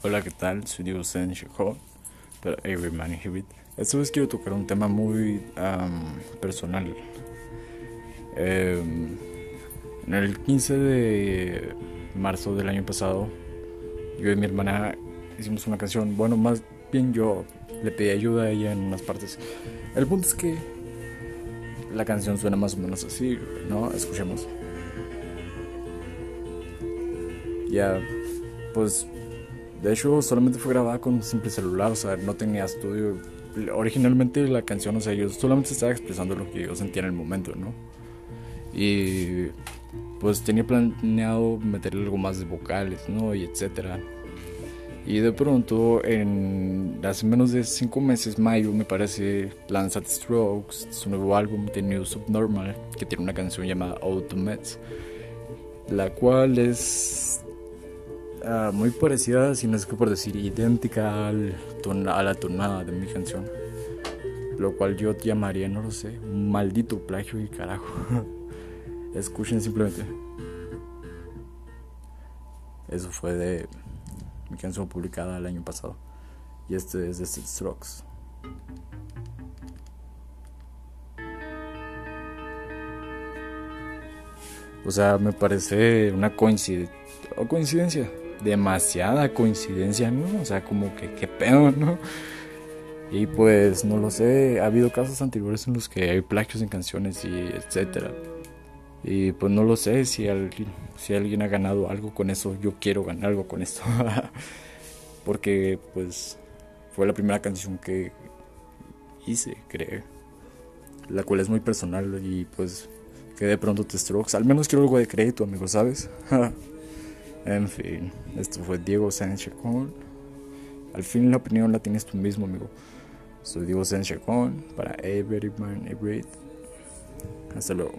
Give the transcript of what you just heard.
Hola, ¿qué tal? Soy Diego Sánchez pero Every Man Hibit. Esta vez quiero tocar un tema muy personal. Em, en el 15 de marzo del año pasado, yo y mi hermana hicimos una canción. Bueno, más bien yo le pedí ayuda a ella en unas partes. El punto es que la canción suena más o menos así, ¿no? Escuchemos. Ya, pues, de hecho, solamente fue grabada con un simple celular, o sea, no tenía estudio. Originalmente la canción, o sea, yo solamente estaba expresando lo que yo sentía en el momento, ¿no? Y pues tenía planeado meterle algo más de vocales, ¿no? Y etcétera. Y de pronto, en hace menos de 5 meses, mayo, me parece, lanza The Strokes, su nuevo álbum, The New Subnormal, que tiene una canción llamada Automates, la cual es Ah, muy parecida, si no es que por decir idéntica al a la tonada de mi canción. Lo cual yo llamaría, no lo sé, un maldito plagio y carajo. Escuchen simplemente. Eso fue de mi canción publicada el año pasado. Y este es de Strokes. O sea, me parece una coincidencia demasiada coincidencia, ¿no? O sea, como que qué pedo, ¿no? Y pues no lo sé, ha habido casos anteriores en los que hay plagios en canciones y etcétera. Y pues no lo sé si alguien, si alguien ha ganado algo con eso, yo quiero ganar algo con esto. Porque pues fue la primera canción que hice, creo. La cual es muy personal y pues que de pronto te strokes. Al menos quiero algo de crédito, amigo, ¿sabes? En fin, esto fue Diego Sánchez Chacón. Al fin la opinión la tienes tú mismo, amigo. Soy Diego Sánchez Chacón para Every Man Every Hasta luego.